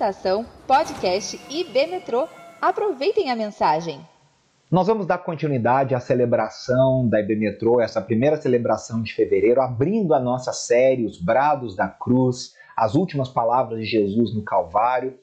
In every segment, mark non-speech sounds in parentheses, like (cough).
Estação Podcast IB Metrô. Aproveitem a mensagem. Nós vamos dar continuidade à celebração da IB essa primeira celebração de fevereiro, abrindo a nossa série Os Brados da Cruz, as últimas palavras de Jesus no Calvário,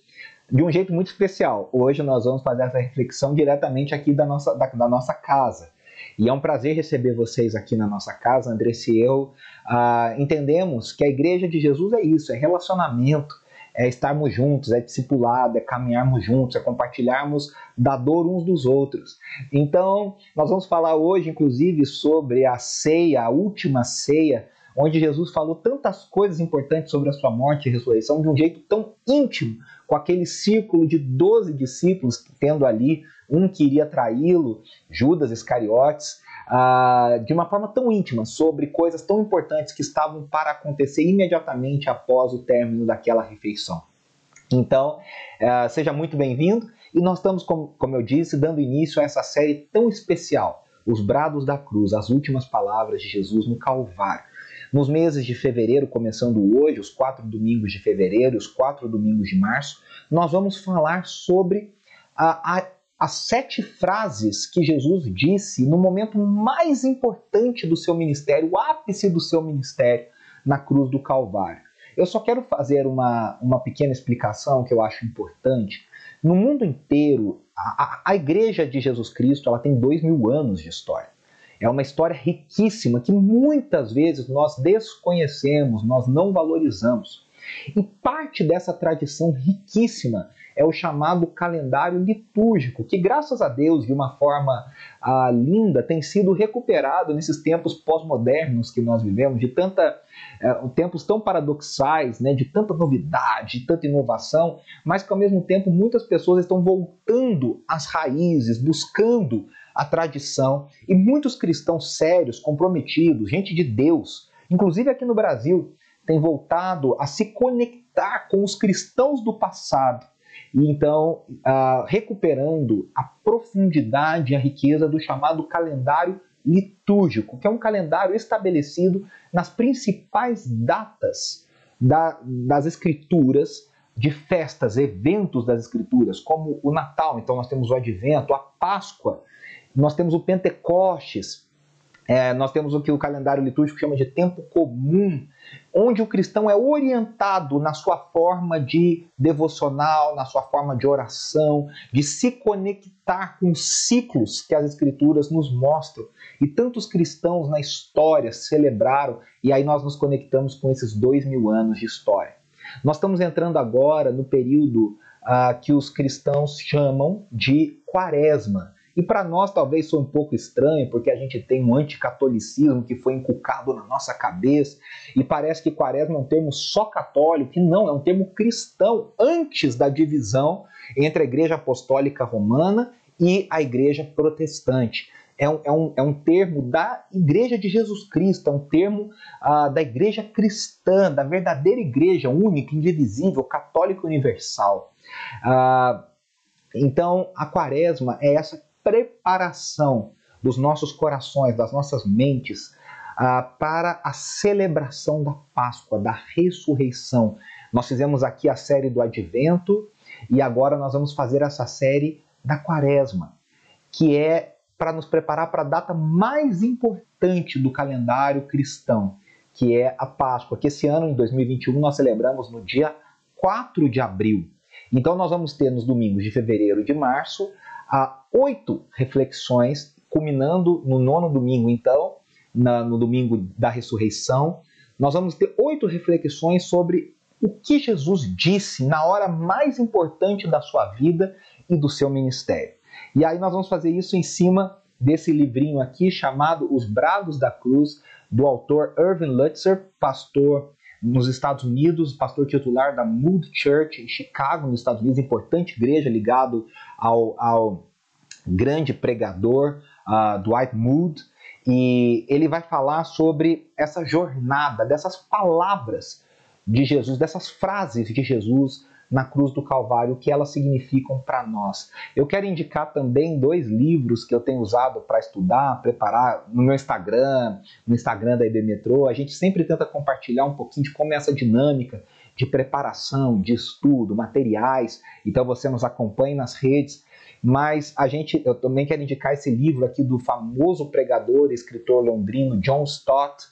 de um jeito muito especial. Hoje nós vamos fazer essa reflexão diretamente aqui da nossa, da, da nossa casa. E é um prazer receber vocês aqui na nossa casa, Andressa e eu. Uh, entendemos que a igreja de Jesus é isso, é relacionamento, é estarmos juntos, é discipulado, é caminharmos juntos, é compartilharmos da dor uns dos outros. Então, nós vamos falar hoje, inclusive, sobre a ceia, a última ceia, onde Jesus falou tantas coisas importantes sobre a sua morte e ressurreição de um jeito tão íntimo, com aquele círculo de 12 discípulos, tendo ali um que iria traí-lo, Judas Iscariotes, uh, de uma forma tão íntima, sobre coisas tão importantes que estavam para acontecer imediatamente após o término daquela refeição. Então, uh, seja muito bem-vindo e nós estamos, como, como eu disse, dando início a essa série tão especial, Os Brados da Cruz, as últimas palavras de Jesus no Calvário. Nos meses de fevereiro, começando hoje, os quatro domingos de fevereiro os quatro domingos de março, nós vamos falar sobre a, a as sete frases que Jesus disse no momento mais importante do seu ministério, o ápice do seu ministério, na cruz do Calvário. Eu só quero fazer uma, uma pequena explicação que eu acho importante. No mundo inteiro, a, a, a Igreja de Jesus Cristo ela tem dois mil anos de história. É uma história riquíssima que muitas vezes nós desconhecemos, nós não valorizamos. E parte dessa tradição riquíssima é o chamado calendário litúrgico, que graças a Deus, de uma forma ah, linda, tem sido recuperado nesses tempos pós-modernos que nós vivemos, de tanta eh, tempos tão paradoxais, né, de tanta novidade, de tanta inovação, mas que ao mesmo tempo muitas pessoas estão voltando às raízes, buscando a tradição, e muitos cristãos sérios, comprometidos, gente de Deus, inclusive aqui no Brasil, têm voltado a se conectar com os cristãos do passado e então uh, recuperando a profundidade e a riqueza do chamado calendário litúrgico, que é um calendário estabelecido nas principais datas da, das escrituras, de festas, eventos das escrituras, como o Natal, então nós temos o Advento, a Páscoa, nós temos o Pentecostes, é, nós temos o que o calendário litúrgico chama de tempo comum, onde o cristão é orientado na sua forma de devocional, na sua forma de oração, de se conectar com os ciclos que as Escrituras nos mostram. E tantos cristãos na história celebraram, e aí nós nos conectamos com esses dois mil anos de história. Nós estamos entrando agora no período uh, que os cristãos chamam de quaresma. E para nós talvez sou um pouco estranho, porque a gente tem um anticatolicismo que foi inculcado na nossa cabeça, e parece que quaresma é um termo só católico, que não, é um termo cristão, antes da divisão entre a Igreja Apostólica Romana e a Igreja Protestante. É um, é, um, é um termo da Igreja de Jesus Cristo, é um termo ah, da Igreja cristã, da verdadeira Igreja única, indivisível, católica universal. Ah, então, a quaresma é essa preparação dos nossos corações, das nossas mentes, ah, para a celebração da Páscoa, da ressurreição. Nós fizemos aqui a série do Advento e agora nós vamos fazer essa série da Quaresma, que é para nos preparar para a data mais importante do calendário cristão, que é a Páscoa, que esse ano, em 2021, nós celebramos no dia 4 de abril. Então nós vamos ter nos domingos de fevereiro e de março a oito reflexões, culminando no nono domingo, então, na, no domingo da ressurreição. Nós vamos ter oito reflexões sobre o que Jesus disse na hora mais importante da sua vida e do seu ministério. E aí nós vamos fazer isso em cima desse livrinho aqui chamado Os Bravos da Cruz, do autor Irving Lutzer, pastor nos Estados Unidos, pastor titular da Mood Church em Chicago, nos Estados Unidos, importante igreja ligado ao, ao grande pregador uh, Dwight Mood, e ele vai falar sobre essa jornada, dessas palavras de Jesus, dessas frases de Jesus na cruz do Calvário, o que elas significam para nós. Eu quero indicar também dois livros que eu tenho usado para estudar, preparar no meu Instagram, no Instagram da IB Metrô. A gente sempre tenta compartilhar um pouquinho de como é essa dinâmica de preparação, de estudo, materiais. Então você nos acompanhe nas redes. Mas a gente, eu também quero indicar esse livro aqui do famoso pregador e escritor londrino John Stott,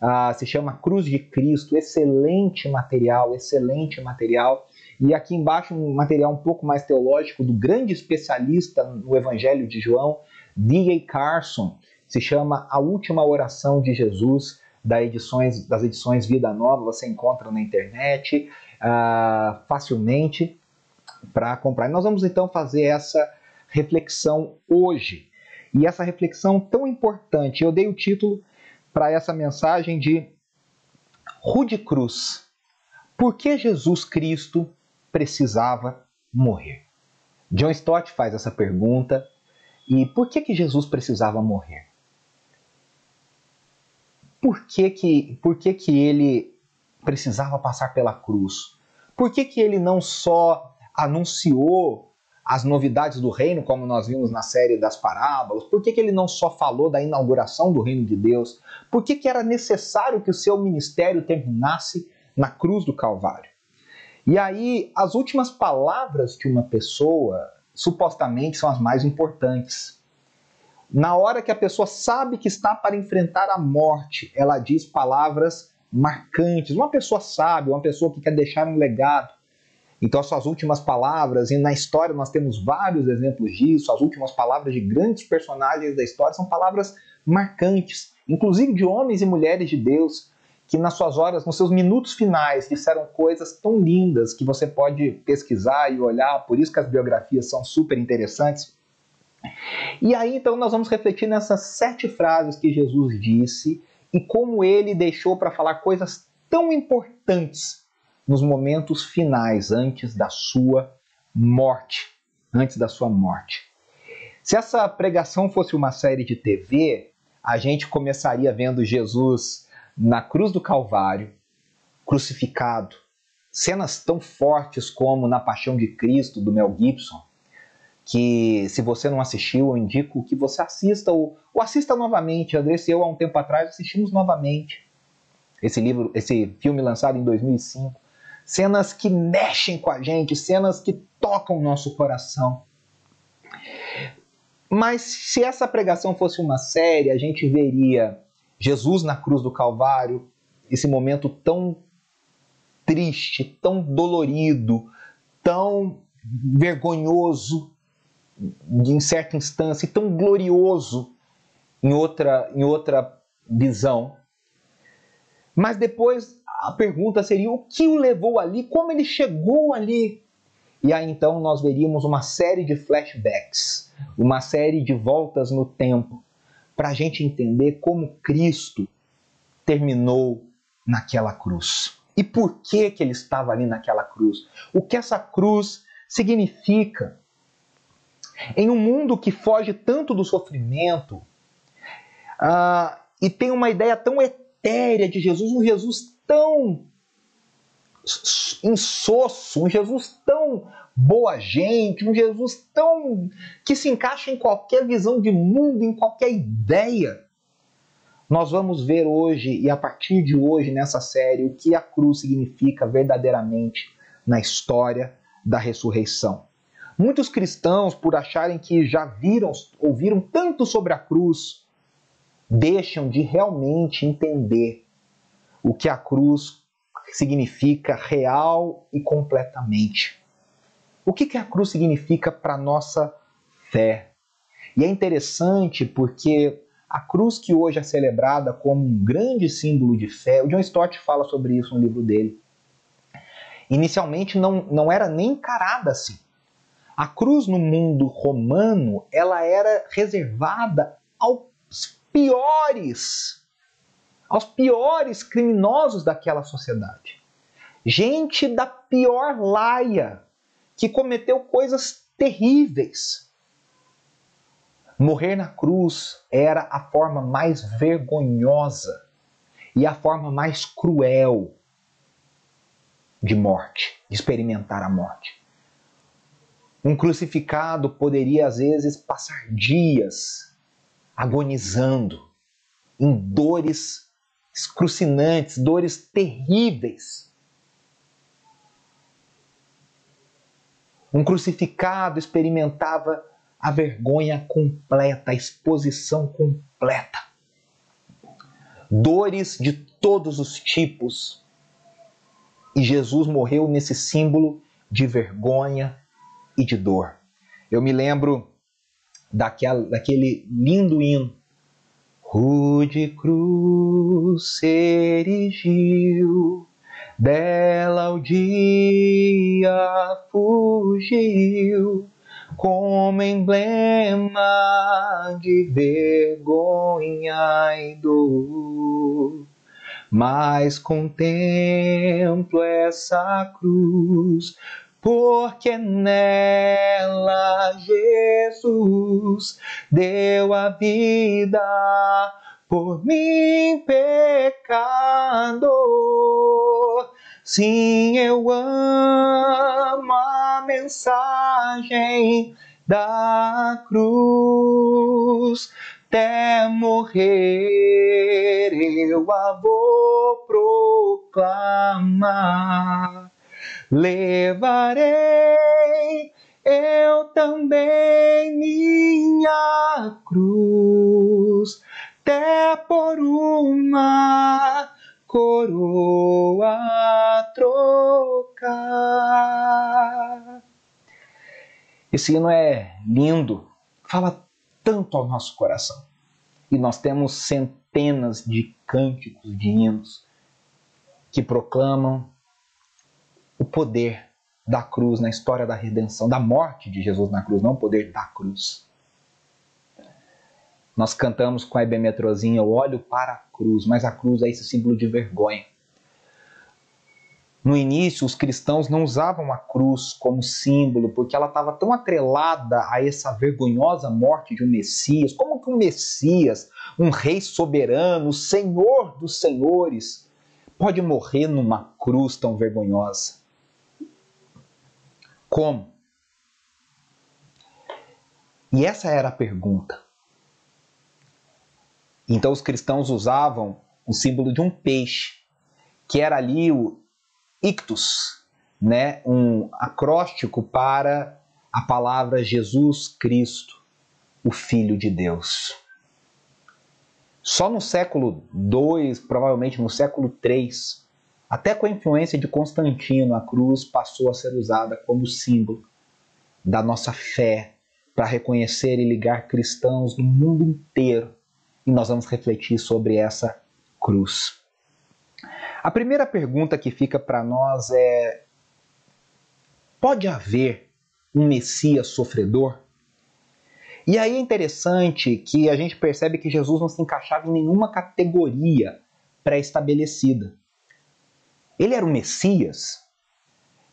uh, se chama Cruz de Cristo. Excelente material, excelente material. E aqui embaixo um material um pouco mais teológico do grande especialista no Evangelho de João, D.A. Carson, se chama A Última Oração de Jesus, das edições, das edições Vida Nova, você encontra na internet uh, facilmente para comprar. E nós vamos então fazer essa reflexão hoje. E essa reflexão tão importante, eu dei o título para essa mensagem de Rude Cruz. Por que Jesus Cristo precisava morrer? John Stott faz essa pergunta. E por que, que Jesus precisava morrer? Por que, que, por que, que ele precisava passar pela cruz? Por que, que ele não só anunciou as novidades do reino, como nós vimos na série das parábolas? Por que, que ele não só falou da inauguração do reino de Deus? Por que, que era necessário que o seu ministério terminasse na cruz do Calvário? E aí, as últimas palavras de uma pessoa supostamente são as mais importantes. Na hora que a pessoa sabe que está para enfrentar a morte, ela diz palavras marcantes. Uma pessoa sábia, uma pessoa que quer deixar um legado. Então, as suas últimas palavras, e na história nós temos vários exemplos disso, as últimas palavras de grandes personagens da história são palavras marcantes, inclusive de homens e mulheres de Deus, que nas suas horas, nos seus minutos finais, disseram coisas tão lindas que você pode pesquisar e olhar, por isso que as biografias são super interessantes. E aí então nós vamos refletir nessas sete frases que Jesus disse e como ele deixou para falar coisas tão importantes nos momentos finais, antes da sua morte. Antes da sua morte. Se essa pregação fosse uma série de TV, a gente começaria vendo Jesus na cruz do Calvário, crucificado. Cenas tão fortes como na Paixão de Cristo, do Mel Gibson, que se você não assistiu, eu indico que você assista ou, ou assista novamente. Andressa e eu, há um tempo atrás, assistimos novamente esse livro, esse filme lançado em 2005. Cenas que mexem com a gente, cenas que tocam o nosso coração. Mas se essa pregação fosse uma série, a gente veria Jesus na cruz do Calvário, esse momento tão triste, tão dolorido, tão vergonhoso, em certa instância, e tão glorioso em outra, em outra visão. Mas depois a pergunta seria: o que o levou ali? Como ele chegou ali? E aí então nós veríamos uma série de flashbacks, uma série de voltas no tempo, para a gente entender como Cristo terminou naquela cruz. E por que, que ele estava ali naquela cruz? O que essa cruz significa? Em um mundo que foge tanto do sofrimento uh, e tem uma ideia tão etérea de Jesus, um Jesus tão insosso, um Jesus tão boa gente, um Jesus tão que se encaixa em qualquer visão de mundo, em qualquer ideia. Nós vamos ver hoje e a partir de hoje nessa série o que a cruz significa verdadeiramente na história da ressurreição. Muitos cristãos, por acharem que já viram, ouviram tanto sobre a cruz, deixam de realmente entender o que a cruz significa real e completamente. O que, que a cruz significa para a nossa fé? E é interessante porque a cruz que hoje é celebrada como um grande símbolo de fé, o John Stott fala sobre isso no livro dele. Inicialmente não, não era nem encarada assim. A cruz no mundo romano, ela era reservada aos piores, aos piores criminosos daquela sociedade. Gente da pior laia, que cometeu coisas terríveis. Morrer na cruz era a forma mais vergonhosa e a forma mais cruel de morte, de experimentar a morte. Um crucificado poderia, às vezes, passar dias agonizando em dores excrucinantes, dores terríveis. Um crucificado experimentava a vergonha completa, a exposição completa. Dores de todos os tipos. E Jesus morreu nesse símbolo de vergonha e de dor. Eu me lembro daquela, daquele lindo hino. Rude cruz erigiu, dela o dia fugiu, como emblema de vergonha e dor. Mas contemplo essa cruz porque nela Jesus deu a vida por mim, pecador. Sim, eu amo a mensagem da cruz. Até morrer eu a vou proclamar levarei eu também minha cruz, até por uma coroa trocar. Esse hino é lindo, fala tanto ao nosso coração. E nós temos centenas de cânticos de hinos que proclamam o poder da cruz na história da redenção, da morte de Jesus na cruz, não o poder da cruz. Nós cantamos com a ebemetrozinha, eu olho para a cruz, mas a cruz é esse símbolo de vergonha. No início, os cristãos não usavam a cruz como símbolo, porque ela estava tão atrelada a essa vergonhosa morte de um Messias. Como que um Messias, um rei soberano, senhor dos senhores, pode morrer numa cruz tão vergonhosa? Como? E essa era a pergunta. Então os cristãos usavam o símbolo de um peixe, que era ali o ictus, né? um acróstico para a palavra Jesus Cristo, o Filho de Deus. Só no século II, provavelmente no século III, até com a influência de Constantino, a cruz passou a ser usada como símbolo da nossa fé para reconhecer e ligar cristãos no mundo inteiro. E nós vamos refletir sobre essa cruz. A primeira pergunta que fica para nós é: pode haver um Messias sofredor? E aí é interessante que a gente percebe que Jesus não se encaixava em nenhuma categoria pré-estabelecida. Ele era o Messias.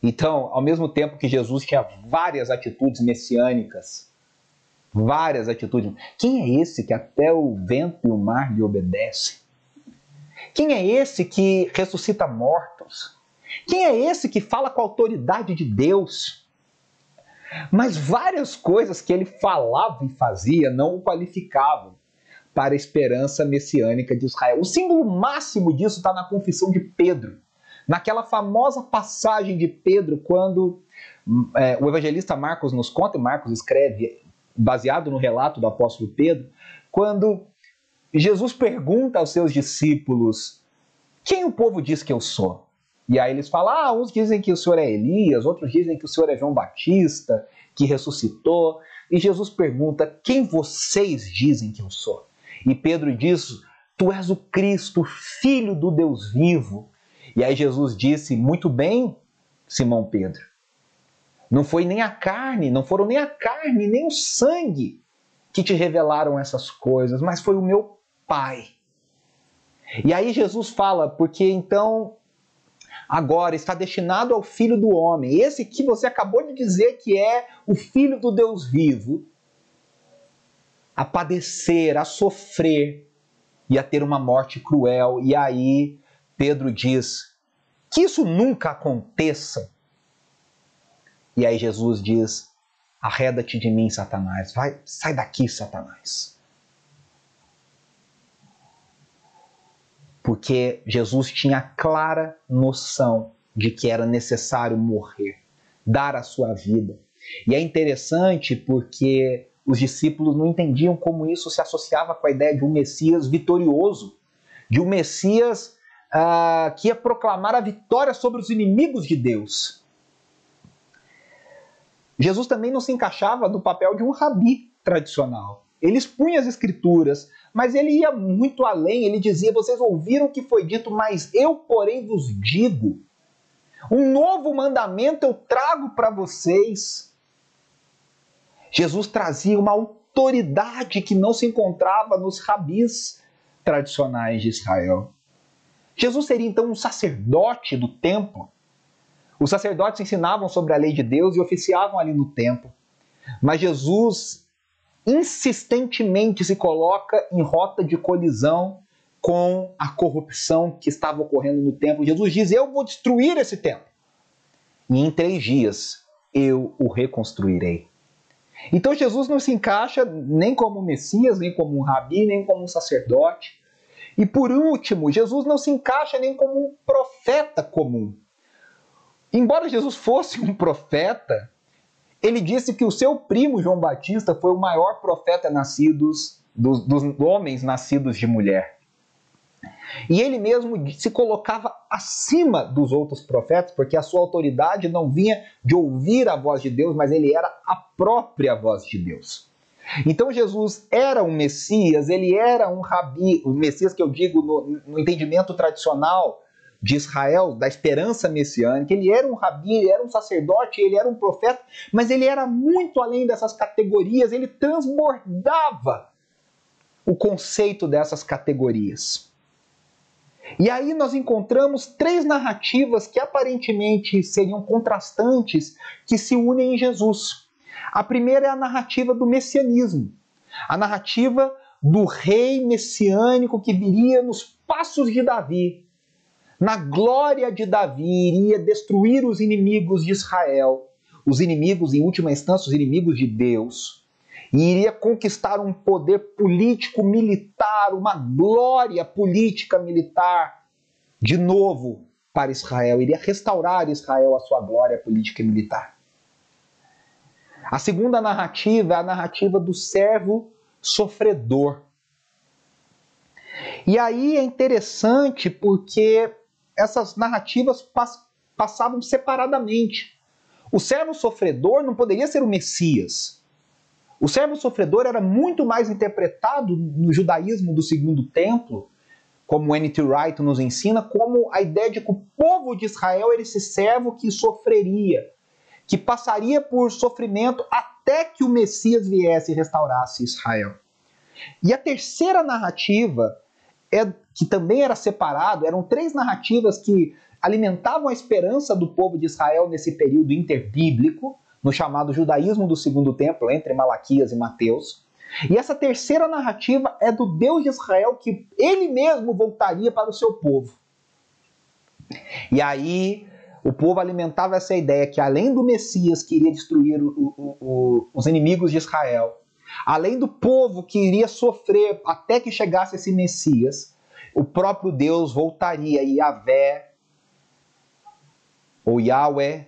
Então, ao mesmo tempo que Jesus tinha várias atitudes messiânicas, várias atitudes, quem é esse que até o vento e o mar lhe obedecem? Quem é esse que ressuscita mortos? Quem é esse que fala com a autoridade de Deus? Mas várias coisas que ele falava e fazia não o qualificavam para a esperança messiânica de Israel. O símbolo máximo disso está na confissão de Pedro Naquela famosa passagem de Pedro, quando é, o evangelista Marcos nos conta, e Marcos escreve baseado no relato do apóstolo Pedro, quando Jesus pergunta aos seus discípulos: Quem o povo diz que eu sou? E aí eles falam: Ah, uns dizem que o senhor é Elias, outros dizem que o senhor é João Batista, que ressuscitou. E Jesus pergunta: Quem vocês dizem que eu sou? E Pedro diz: Tu és o Cristo, filho do Deus vivo. E aí Jesus disse: Muito bem, Simão Pedro. Não foi nem a carne, não foram nem a carne, nem o sangue que te revelaram essas coisas, mas foi o meu Pai. E aí Jesus fala, porque então agora está destinado ao Filho do Homem, esse que você acabou de dizer que é o Filho do Deus vivo, a padecer, a sofrer e a ter uma morte cruel. E aí Pedro diz: que isso nunca aconteça. E aí Jesus diz: arreda-te de mim, Satanás. Vai, sai daqui, Satanás. Porque Jesus tinha clara noção de que era necessário morrer, dar a sua vida, E é interessante porque os discípulos não entendiam como isso se associava com a ideia de um Messias vitorioso, de um Messias uh, que ia proclamar a vitória sobre os inimigos de Deus. Jesus também não se encaixava no papel de um rabi tradicional. Ele expunha as escrituras, mas ele ia muito além. Ele dizia: Vocês ouviram o que foi dito, mas eu, porém, vos digo. Um novo mandamento eu trago para vocês. Jesus trazia uma autoridade que não se encontrava nos rabis tradicionais de Israel. Jesus seria então um sacerdote do templo. Os sacerdotes ensinavam sobre a lei de Deus e oficiavam ali no templo. Mas Jesus insistentemente se coloca em rota de colisão com a corrupção que estava ocorrendo no templo. Jesus diz: Eu vou destruir esse templo. E em três dias eu o reconstruirei. Então Jesus não se encaixa nem como Messias, nem como um rabi, nem como um sacerdote. E por último, Jesus não se encaixa nem como um profeta comum. Embora Jesus fosse um profeta, ele disse que o seu primo João Batista foi o maior profeta nascidos dos, dos homens nascidos de mulher. E ele mesmo se colocava acima dos outros profetas, porque a sua autoridade não vinha de ouvir a voz de Deus, mas ele era a própria voz de Deus. Então Jesus era um Messias, ele era um rabi, o Messias que eu digo no, no entendimento tradicional de Israel, da esperança messiânica, ele era um rabi, ele era um sacerdote, ele era um profeta, mas ele era muito além dessas categorias, ele transbordava o conceito dessas categorias. E aí nós encontramos três narrativas que aparentemente seriam contrastantes que se unem em Jesus. A primeira é a narrativa do messianismo, a narrativa do rei messiânico que viria nos passos de Davi. Na glória de Davi, iria destruir os inimigos de Israel, os inimigos, em última instância, os inimigos de Deus, e iria conquistar um poder político militar, uma glória política militar, de novo para Israel, iria restaurar Israel a sua glória política e militar. A segunda narrativa é a narrativa do servo sofredor. E aí é interessante porque essas narrativas pass passavam separadamente. O servo sofredor não poderia ser o Messias. O servo sofredor era muito mais interpretado no judaísmo do segundo templo, como N.T. Wright nos ensina, como a ideia de que o povo de Israel era esse servo que sofreria, que passaria por sofrimento até que o Messias viesse e restaurasse Israel. E a terceira narrativa, é, que também era separado, eram três narrativas que alimentavam a esperança do povo de Israel nesse período interbíblico, no chamado judaísmo do segundo templo, entre Malaquias e Mateus. E essa terceira narrativa é do Deus de Israel que ele mesmo voltaria para o seu povo. E aí o povo alimentava essa ideia que além do Messias que iria destruir o, o, o, os inimigos de Israel, além do povo que iria sofrer até que chegasse esse Messias, o próprio Deus voltaria e Yahvé, ou Yahweh,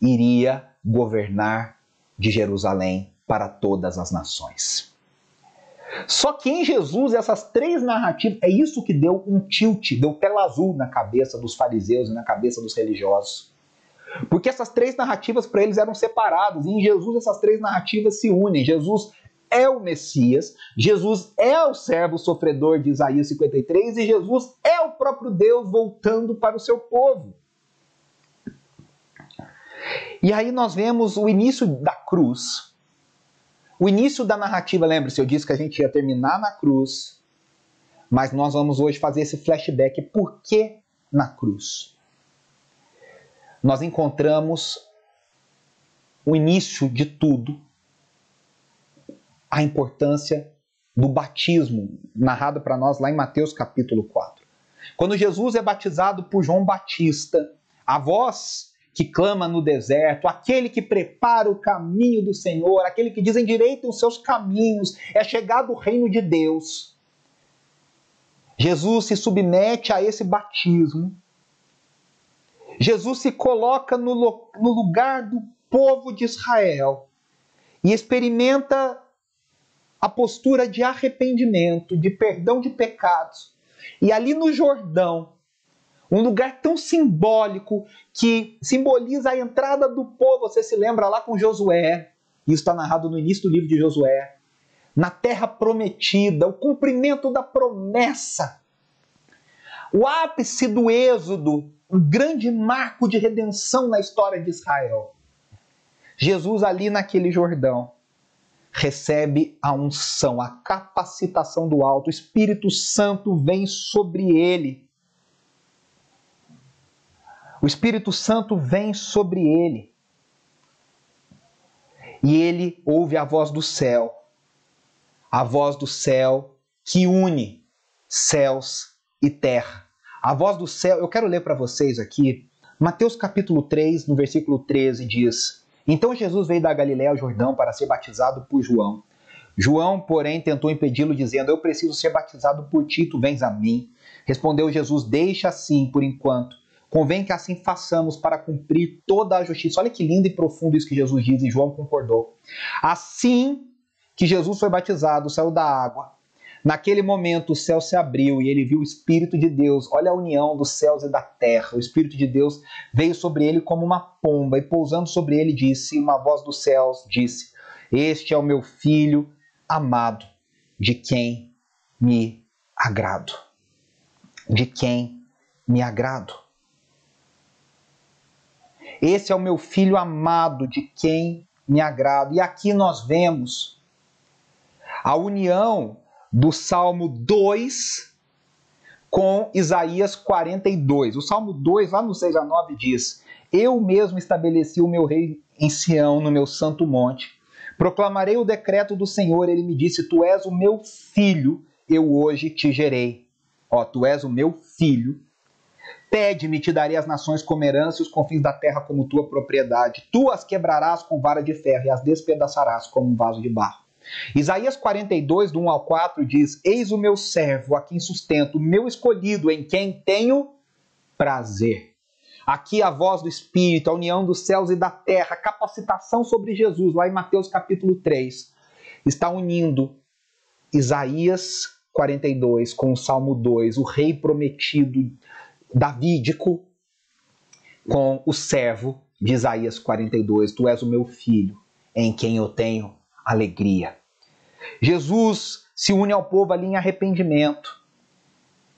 iria governar de Jerusalém para todas as nações. Só que em Jesus, essas três narrativas, é isso que deu um tilt, deu tela azul na cabeça dos fariseus e na cabeça dos religiosos. Porque essas três narrativas para eles eram separadas, e em Jesus essas três narrativas se unem. Jesus é o Messias, Jesus é o servo sofredor de Isaías 53 e Jesus é o próprio Deus voltando para o seu povo. E aí nós vemos o início da cruz, o início da narrativa, lembre-se, eu disse que a gente ia terminar na cruz, mas nós vamos hoje fazer esse flashback. Por que na cruz? Nós encontramos o início de tudo, a importância do batismo, narrado para nós lá em Mateus capítulo 4. Quando Jesus é batizado por João Batista, a voz que clama no deserto, aquele que prepara o caminho do Senhor, aquele que diz endireita os seus caminhos, é chegado o reino de Deus. Jesus se submete a esse batismo. Jesus se coloca no, no lugar do povo de Israel e experimenta a postura de arrependimento, de perdão de pecados. E ali no Jordão, um lugar tão simbólico que simboliza a entrada do povo, você se lembra lá com Josué, isso está narrado no início do livro de Josué, na terra prometida, o cumprimento da promessa. O ápice do êxodo, um grande marco de redenção na história de Israel. Jesus ali naquele Jordão recebe a unção, a capacitação do alto, o Espírito Santo vem sobre ele. O Espírito Santo vem sobre ele. E ele ouve a voz do céu, a voz do céu que une céus e terra. A voz do céu, eu quero ler para vocês aqui, Mateus capítulo 3, no versículo 13 diz: então Jesus veio da Galiléia ao Jordão para ser batizado por João. João, porém, tentou impedi-lo, dizendo: Eu preciso ser batizado por ti, tu vens a mim. Respondeu Jesus: Deixa assim por enquanto. Convém que assim façamos para cumprir toda a justiça. Olha que lindo e profundo isso que Jesus diz, e João concordou. Assim que Jesus foi batizado, saiu da água. Naquele momento o céu se abriu e ele viu o Espírito de Deus. Olha a união dos céus e da terra. O Espírito de Deus veio sobre ele como uma pomba e pousando sobre ele disse, uma voz dos céus disse: Este é o meu filho amado, de quem me agrado. De quem me agrado. Esse é o meu filho amado, de quem me agrado. E aqui nós vemos a união do Salmo 2 com Isaías 42. O Salmo 2, lá no 6 a 9, diz: Eu mesmo estabeleci o meu rei em Sião, no meu santo monte. Proclamarei o decreto do Senhor. Ele me disse: Tu és o meu filho, eu hoje te gerei. Ó, tu és o meu filho. Pede-me, te darei as nações como herança e os confins da terra como tua propriedade. Tu as quebrarás com vara de ferro e as despedaçarás como um vaso de barro. Isaías 42, do 1 ao 4 diz: Eis o meu servo, a quem sustento, o meu escolhido, em quem tenho prazer. Aqui a voz do Espírito, a união dos céus e da terra, capacitação sobre Jesus, lá em Mateus capítulo 3, está unindo Isaías 42 com o Salmo 2, o rei prometido davídico, com o servo de Isaías 42, Tu és o meu filho, em quem eu tenho alegria. Jesus se une ao povo ali em arrependimento.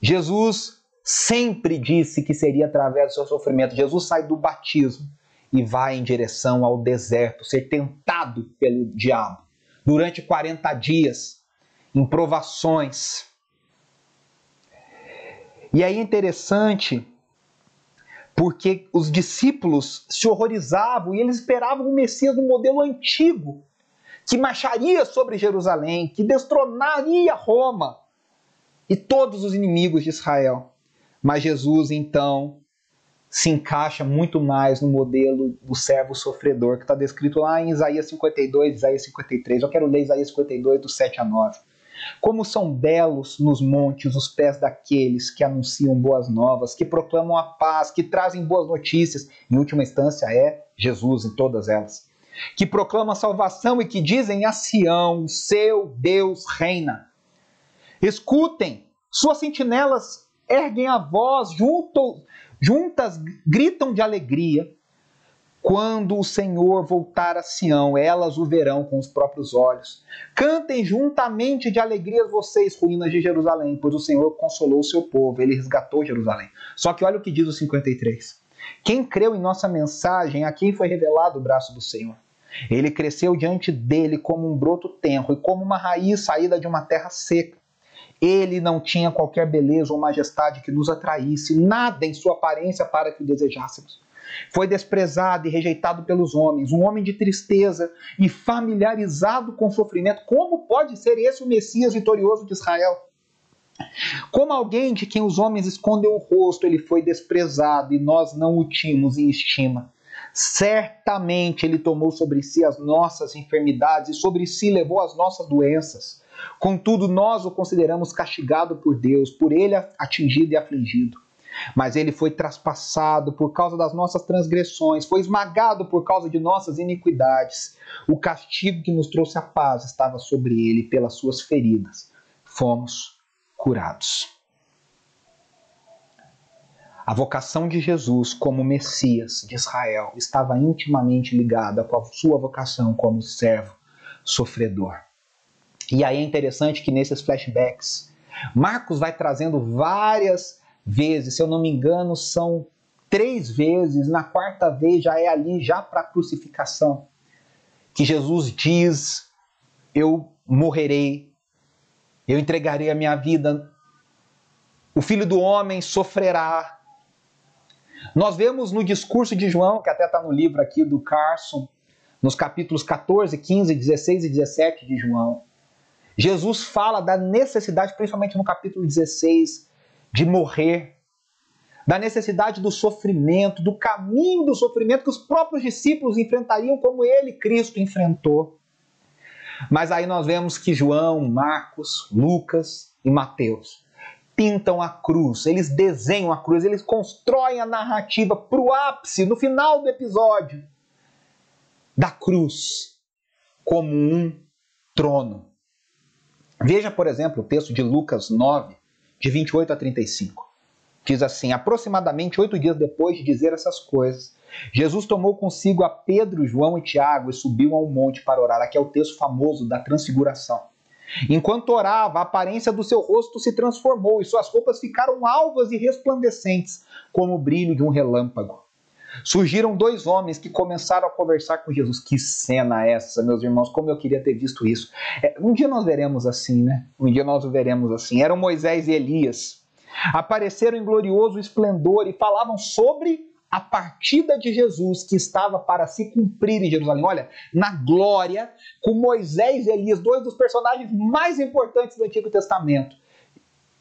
Jesus sempre disse que seria através do seu sofrimento. Jesus sai do batismo e vai em direção ao deserto, ser tentado pelo diabo durante 40 dias, em provações. E aí é interessante porque os discípulos se horrorizavam e eles esperavam o Messias no modelo antigo, que marcharia sobre Jerusalém, que destronaria Roma e todos os inimigos de Israel. Mas Jesus, então, se encaixa muito mais no modelo do servo sofredor, que está descrito lá em Isaías 52, Isaías 53. Eu quero ler Isaías 52, do 7 a 9. Como são belos nos montes os pés daqueles que anunciam boas novas, que proclamam a paz, que trazem boas notícias. Em última instância, é Jesus em todas elas que proclamam salvação e que dizem a Sião: seu Deus reina. Escutem, suas sentinelas erguem a voz, junto, juntas gritam de alegria. Quando o Senhor voltar a Sião, elas o verão com os próprios olhos. Cantem juntamente de alegria vocês, ruínas de Jerusalém, pois o Senhor consolou o seu povo, ele resgatou Jerusalém. Só que olha o que diz o 53. Quem creu em nossa mensagem, a quem foi revelado o braço do Senhor? Ele cresceu diante dele como um broto tenro e como uma raiz saída de uma terra seca. Ele não tinha qualquer beleza ou majestade que nos atraísse, nada em sua aparência para que o desejássemos. Foi desprezado e rejeitado pelos homens, um homem de tristeza e familiarizado com sofrimento. Como pode ser esse o Messias vitorioso de Israel? Como alguém de quem os homens escondem o rosto, ele foi desprezado e nós não o tínhamos em estima. Certamente ele tomou sobre si as nossas enfermidades e sobre si levou as nossas doenças. Contudo, nós o consideramos castigado por Deus, por ele atingido e afligido. Mas ele foi traspassado por causa das nossas transgressões, foi esmagado por causa de nossas iniquidades. O castigo que nos trouxe a paz estava sobre ele, pelas suas feridas fomos curados. A vocação de Jesus como Messias de Israel estava intimamente ligada com a sua vocação como servo sofredor. E aí é interessante que nesses flashbacks, Marcos vai trazendo várias vezes, se eu não me engano, são três vezes, na quarta vez já é ali, já para a crucificação, que Jesus diz: Eu morrerei, eu entregarei a minha vida, o filho do homem sofrerá. Nós vemos no discurso de João, que até está no livro aqui do Carson, nos capítulos 14, 15, 16 e 17 de João, Jesus fala da necessidade, principalmente no capítulo 16, de morrer, da necessidade do sofrimento, do caminho do sofrimento que os próprios discípulos enfrentariam como ele, Cristo, enfrentou. Mas aí nós vemos que João, Marcos, Lucas e Mateus pintam a cruz, eles desenham a cruz, eles constroem a narrativa para o ápice, no final do episódio da cruz como um trono. Veja, por exemplo, o texto de Lucas 9, de 28 a 35. Diz assim: aproximadamente oito dias depois de dizer essas coisas, Jesus tomou consigo a Pedro, João e Tiago e subiu ao monte para orar. Aqui é o texto famoso da transfiguração. Enquanto orava, a aparência do seu rosto se transformou e suas roupas ficaram alvas e resplandecentes, como o brilho de um relâmpago. Surgiram dois homens que começaram a conversar com Jesus. Que cena é essa, meus irmãos? Como eu queria ter visto isso. É, um dia nós veremos assim, né? Um dia nós veremos assim. Eram Moisés e Elias. Apareceram em glorioso esplendor e falavam sobre a partida de Jesus que estava para se cumprir em Jerusalém. Olha, na glória, com Moisés e Elias, dois dos personagens mais importantes do Antigo Testamento.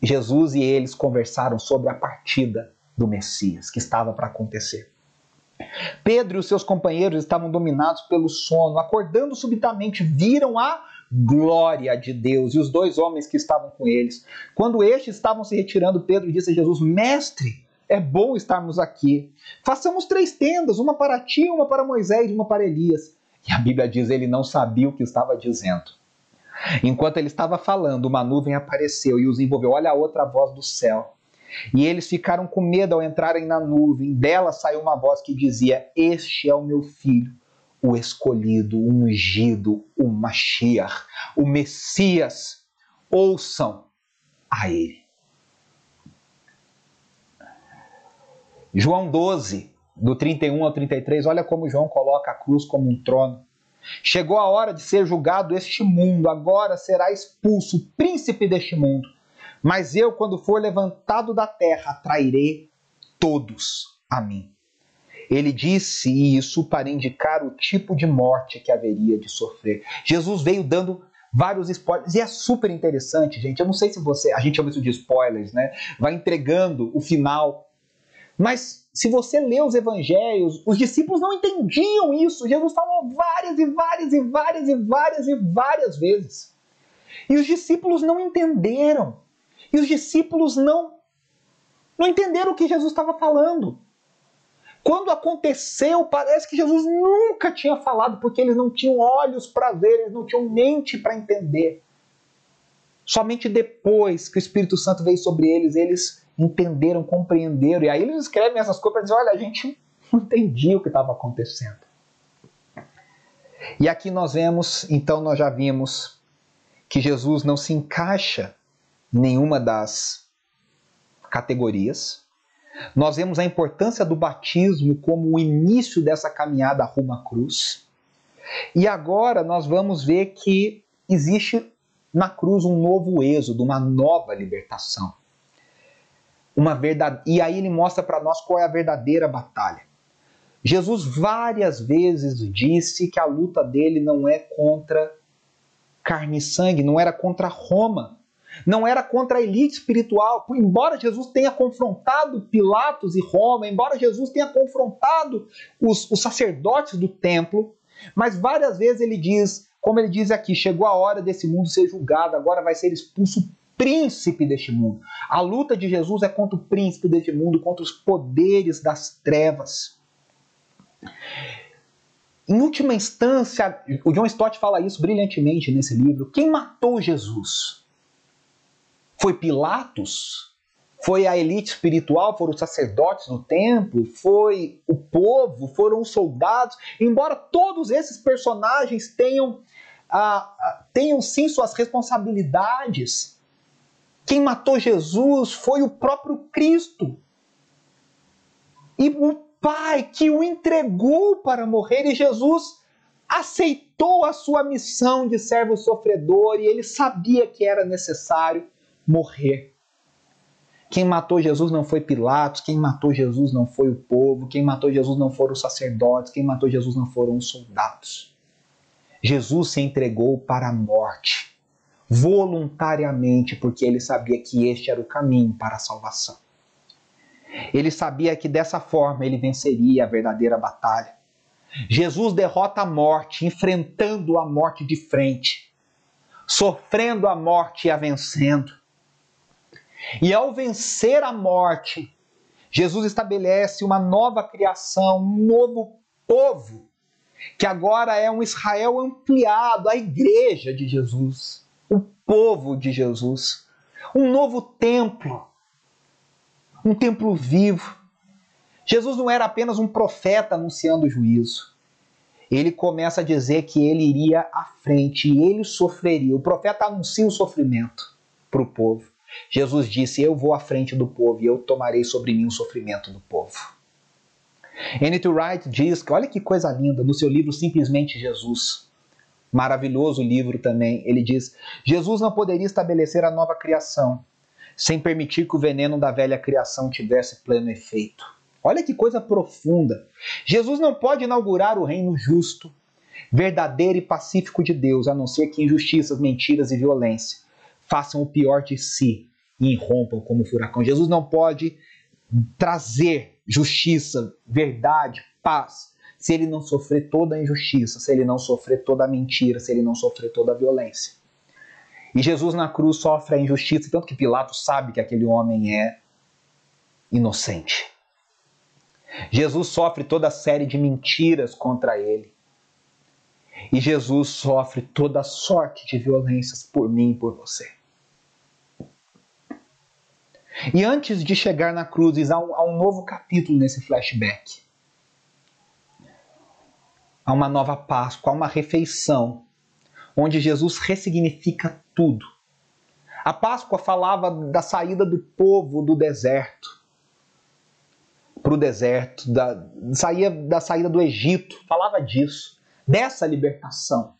Jesus e eles conversaram sobre a partida do Messias que estava para acontecer. Pedro e os seus companheiros estavam dominados pelo sono. Acordando subitamente, viram a glória de Deus e os dois homens que estavam com eles. Quando estes estavam se retirando, Pedro disse a Jesus: Mestre, é bom estarmos aqui. Façamos três tendas, uma para ti, uma para Moisés e uma para Elias. E a Bíblia diz: ele não sabia o que estava dizendo. Enquanto ele estava falando, uma nuvem apareceu e os envolveu. Olha a outra voz do céu. E eles ficaram com medo ao entrarem na nuvem. Dela saiu uma voz que dizia: Este é o meu filho, o escolhido, o ungido, o Mashiach, o Messias. Ouçam a ele. João 12, do 31 ao 33, olha como João coloca a cruz como um trono. Chegou a hora de ser julgado este mundo, agora será expulso o príncipe deste mundo. Mas eu, quando for levantado da terra, atrairei todos a mim. Ele disse isso para indicar o tipo de morte que haveria de sofrer. Jesus veio dando vários spoilers e é super interessante, gente. Eu não sei se você, a gente chama isso de spoilers, né? Vai entregando o final. Mas se você lê os evangelhos, os discípulos não entendiam isso. Jesus falou várias e várias e várias e várias e várias vezes. E os discípulos não entenderam. E os discípulos não, não entenderam o que Jesus estava falando. Quando aconteceu, parece que Jesus nunca tinha falado, porque eles não tinham olhos para ver, eles não tinham mente para entender. Somente depois que o Espírito Santo veio sobre eles, eles entenderam, compreenderam. E aí eles escrevem essas coisas para dizer: olha, a gente (laughs) não entendia o que estava acontecendo. E aqui nós vemos, então nós já vimos que Jesus não se encaixa nenhuma das categorias. Nós vemos a importância do batismo como o início dessa caminhada rumo à cruz. E agora nós vamos ver que existe na cruz um novo êxodo, uma nova libertação. Uma verdade... E aí ele mostra para nós qual é a verdadeira batalha. Jesus várias vezes disse que a luta dele não é contra carne e sangue, não era contra Roma, não era contra a elite espiritual. Embora Jesus tenha confrontado Pilatos e Roma, embora Jesus tenha confrontado os, os sacerdotes do templo, mas várias vezes ele diz, como ele diz aqui, chegou a hora desse mundo ser julgado, agora vai ser expulso príncipe deste mundo. A luta de Jesus é contra o príncipe deste mundo, contra os poderes das trevas. Em última instância, o John Stott fala isso brilhantemente nesse livro. Quem matou Jesus? Foi Pilatos? Foi a elite espiritual? Foram os sacerdotes do templo? Foi o povo? Foram os soldados? Embora todos esses personagens tenham, ah, ah tenham sim suas responsabilidades, quem matou Jesus foi o próprio Cristo. E o Pai que o entregou para morrer, e Jesus aceitou a sua missão de servo sofredor, e ele sabia que era necessário morrer. Quem matou Jesus não foi Pilatos, quem matou Jesus não foi o povo, quem matou Jesus não foram os sacerdotes, quem matou Jesus não foram os soldados. Jesus se entregou para a morte, voluntariamente, porque ele sabia que este era o caminho para a salvação. Ele sabia que dessa forma ele venceria a verdadeira batalha. Jesus derrota a morte, enfrentando a morte de frente, sofrendo a morte e a vencendo. E ao vencer a morte, Jesus estabelece uma nova criação, um novo povo, que agora é um Israel ampliado, a igreja de Jesus, o povo de Jesus, um novo templo um templo vivo. Jesus não era apenas um profeta anunciando o juízo. Ele começa a dizer que ele iria à frente e ele sofreria. O profeta anuncia o sofrimento para o povo. Jesus disse: Eu vou à frente do povo e eu tomarei sobre mim o sofrimento do povo. N.T. Wright diz que, olha que coisa linda, no seu livro Simplesmente Jesus, maravilhoso livro também, ele diz: Jesus não poderia estabelecer a nova criação sem permitir que o veneno da velha criação tivesse pleno efeito. Olha que coisa profunda. Jesus não pode inaugurar o reino justo, verdadeiro e pacífico de Deus, a não ser que injustiças, mentiras e violência façam o pior de si e irrompam como furacão. Jesus não pode trazer justiça, verdade, paz, se ele não sofrer toda a injustiça, se ele não sofrer toda a mentira, se ele não sofrer toda a violência. E Jesus na cruz sofre a injustiça, tanto que Pilatos sabe que aquele homem é inocente. Jesus sofre toda a série de mentiras contra ele. E Jesus sofre toda a sorte de violências por mim e por você. E antes de chegar na cruz, há um, há um novo capítulo nesse flashback. Há uma nova Páscoa, há uma refeição onde Jesus ressignifica tudo. A Páscoa falava da saída do povo do deserto para o deserto, da, saía da saída do Egito, falava disso, dessa libertação.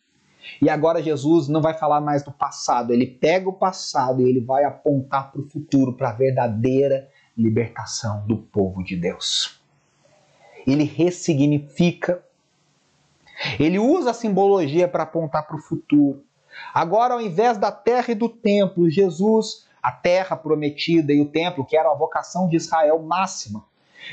E agora Jesus não vai falar mais do passado, ele pega o passado e ele vai apontar para o futuro, para a verdadeira libertação do povo de Deus. Ele ressignifica ele usa a simbologia para apontar para o futuro. Agora, ao invés da terra e do templo, Jesus, a terra prometida e o templo, que era a vocação de Israel máxima,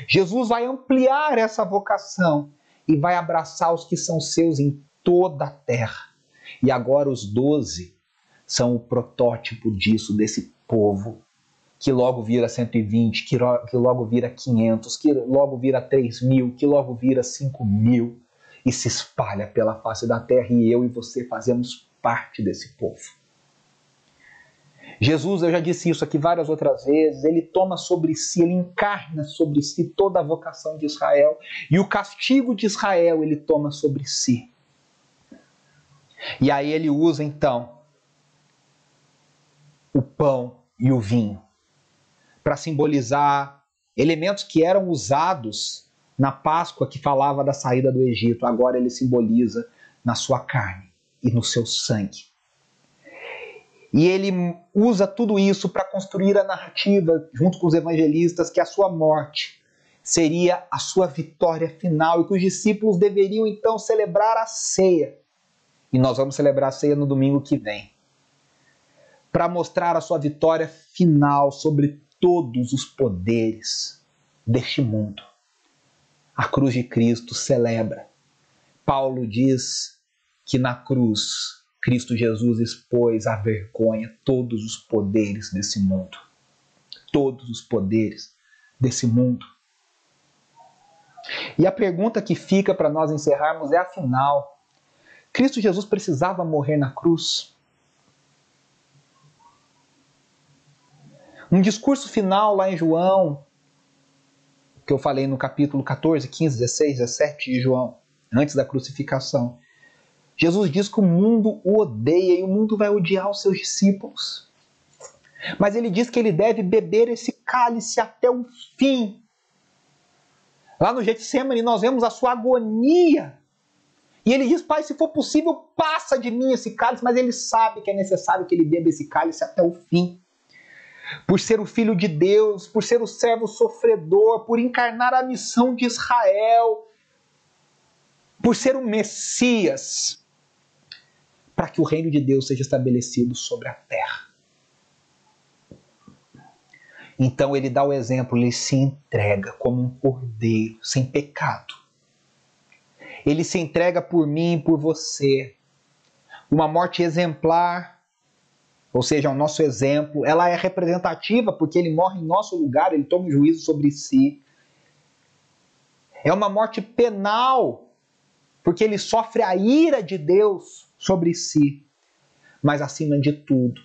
Jesus vai ampliar essa vocação e vai abraçar os que são seus em toda a terra. E agora os doze são o protótipo disso, desse povo, que logo vira 120, que logo vira 500, que logo vira 3 mil, que logo vira 5 mil e se espalha pela face da terra, e eu e você fazemos parte desse povo. Jesus, eu já disse isso aqui várias outras vezes, ele toma sobre si, ele encarna sobre si toda a vocação de Israel e o castigo de Israel ele toma sobre si. E aí ele usa então o pão e o vinho para simbolizar elementos que eram usados na Páscoa que falava da saída do Egito, agora ele simboliza na sua carne e no seu sangue. E ele usa tudo isso para construir a narrativa, junto com os evangelistas, que a sua morte seria a sua vitória final e que os discípulos deveriam então celebrar a ceia. E nós vamos celebrar a ceia no domingo que vem. Para mostrar a sua vitória final sobre todos os poderes deste mundo a cruz de Cristo celebra. Paulo diz que na cruz Cristo Jesus expôs à vergonha todos os poderes desse mundo. Todos os poderes desse mundo. E a pergunta que fica para nós encerrarmos é: afinal, Cristo Jesus precisava morrer na cruz? Um discurso final lá em João, que eu falei no capítulo 14, 15, 16, 17 de João, antes da crucificação. Jesus diz que o mundo o odeia e o mundo vai odiar os seus discípulos. Mas ele diz que ele deve beber esse cálice até o fim. Lá no Getsemane nós vemos a sua agonia. E ele diz: Pai, se for possível, passa de mim esse cálice, mas ele sabe que é necessário que ele beba esse cálice até o fim. Por ser o filho de Deus, por ser o servo sofredor, por encarnar a missão de Israel, por ser o Messias, para que o reino de Deus seja estabelecido sobre a terra. Então ele dá o exemplo, ele se entrega como um cordeiro, sem pecado. Ele se entrega por mim e por você. Uma morte exemplar, ou seja, o nosso exemplo, ela é representativa porque ele morre em nosso lugar, ele toma um juízo sobre si. É uma morte penal, porque ele sofre a ira de Deus sobre si. Mas acima de tudo,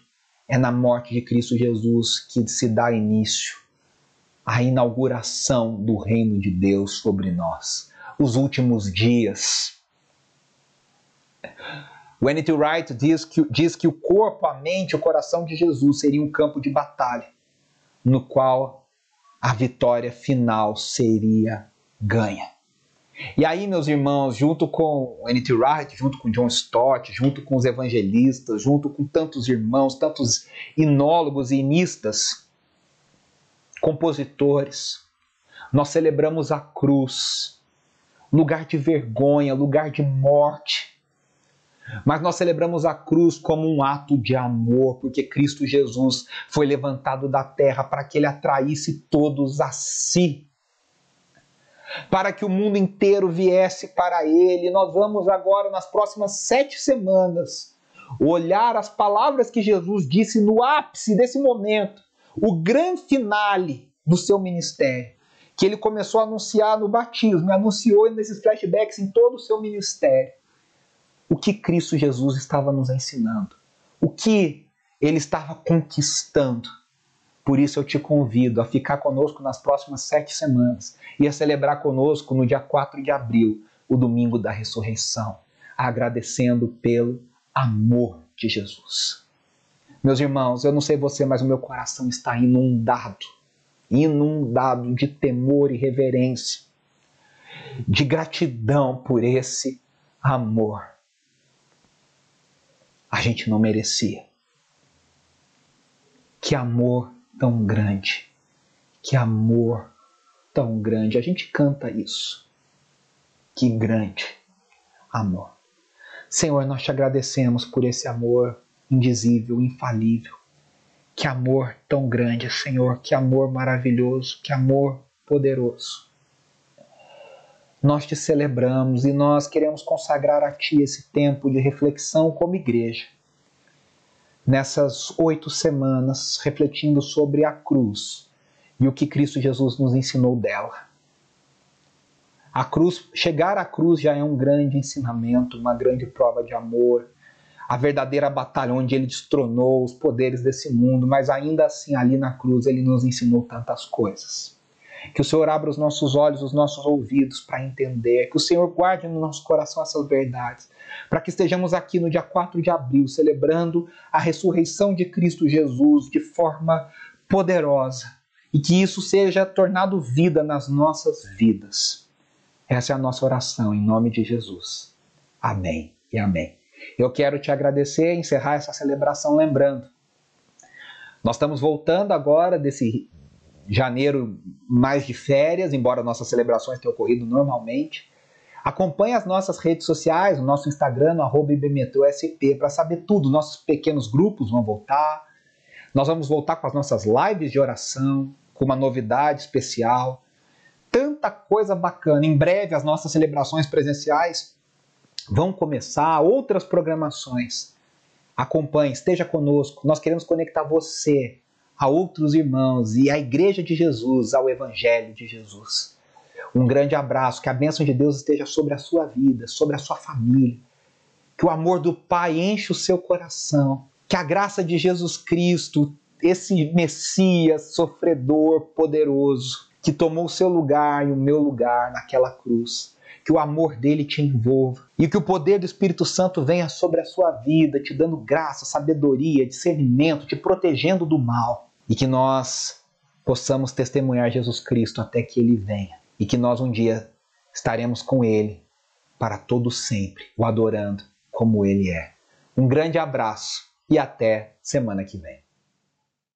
é na morte de Cristo Jesus que se dá início à inauguração do reino de Deus sobre nós. Os últimos dias. O N.T. Wright diz que, diz que o corpo, a mente, o coração de Jesus seria um campo de batalha, no qual a vitória final seria ganha. E aí, meus irmãos, junto com N.T. Wright, junto com John Stott, junto com os evangelistas, junto com tantos irmãos, tantos inólogos e inistas, compositores, nós celebramos a cruz, lugar de vergonha, lugar de morte. Mas nós celebramos a cruz como um ato de amor, porque Cristo Jesus foi levantado da terra para que ele atraísse todos a si para que o mundo inteiro viesse para ele. Nós vamos agora, nas próximas sete semanas, olhar as palavras que Jesus disse no ápice desse momento, o grande finale do seu ministério, que ele começou a anunciar no batismo, anunciou nesses flashbacks em todo o seu ministério. O que Cristo Jesus estava nos ensinando, o que ele estava conquistando por isso eu te convido a ficar conosco nas próximas sete semanas e a celebrar conosco no dia 4 de abril, o domingo da ressurreição, agradecendo pelo amor de Jesus. Meus irmãos, eu não sei você, mas o meu coração está inundado inundado de temor e reverência, de gratidão por esse amor. A gente não merecia. Que amor tão grande. Que amor tão grande. A gente canta isso. Que grande amor. Senhor, nós te agradecemos por esse amor indizível, infalível. Que amor tão grande, Senhor, que amor maravilhoso, que amor poderoso. Nós te celebramos e nós queremos consagrar a Ti esse tempo de reflexão como igreja nessas oito semanas refletindo sobre a cruz e o que Cristo Jesus nos ensinou dela. A cruz, chegar à cruz já é um grande ensinamento, uma grande prova de amor, a verdadeira batalha onde ele destronou os poderes desse mundo, mas ainda assim ali na cruz ele nos ensinou tantas coisas. Que o Senhor abra os nossos olhos, os nossos ouvidos para entender, que o Senhor guarde no nosso coração essas verdades, para que estejamos aqui no dia 4 de abril celebrando a ressurreição de Cristo Jesus de forma poderosa e que isso seja tornado vida nas nossas vidas. Essa é a nossa oração em nome de Jesus. Amém e amém. Eu quero te agradecer e encerrar essa celebração lembrando. Nós estamos voltando agora desse janeiro mais de férias, embora nossas celebrações tenham ocorrido normalmente. Acompanhe as nossas redes sociais, o nosso Instagram, no IBmetrosp, para saber tudo. Nossos pequenos grupos vão voltar. Nós vamos voltar com as nossas lives de oração, com uma novidade especial. Tanta coisa bacana. Em breve, as nossas celebrações presenciais vão começar, outras programações. Acompanhe, esteja conosco. Nós queremos conectar você a outros irmãos e a Igreja de Jesus ao Evangelho de Jesus. Um grande abraço, que a bênção de Deus esteja sobre a sua vida, sobre a sua família. Que o amor do Pai enche o seu coração. Que a graça de Jesus Cristo, esse Messias sofredor, poderoso, que tomou o seu lugar e o meu lugar naquela cruz, que o amor dele te envolva e que o poder do Espírito Santo venha sobre a sua vida, te dando graça, sabedoria, discernimento, te protegendo do mal e que nós possamos testemunhar Jesus Cristo até que ele venha e que nós um dia estaremos com ele para todo sempre, o adorando como ele é. Um grande abraço e até semana que vem.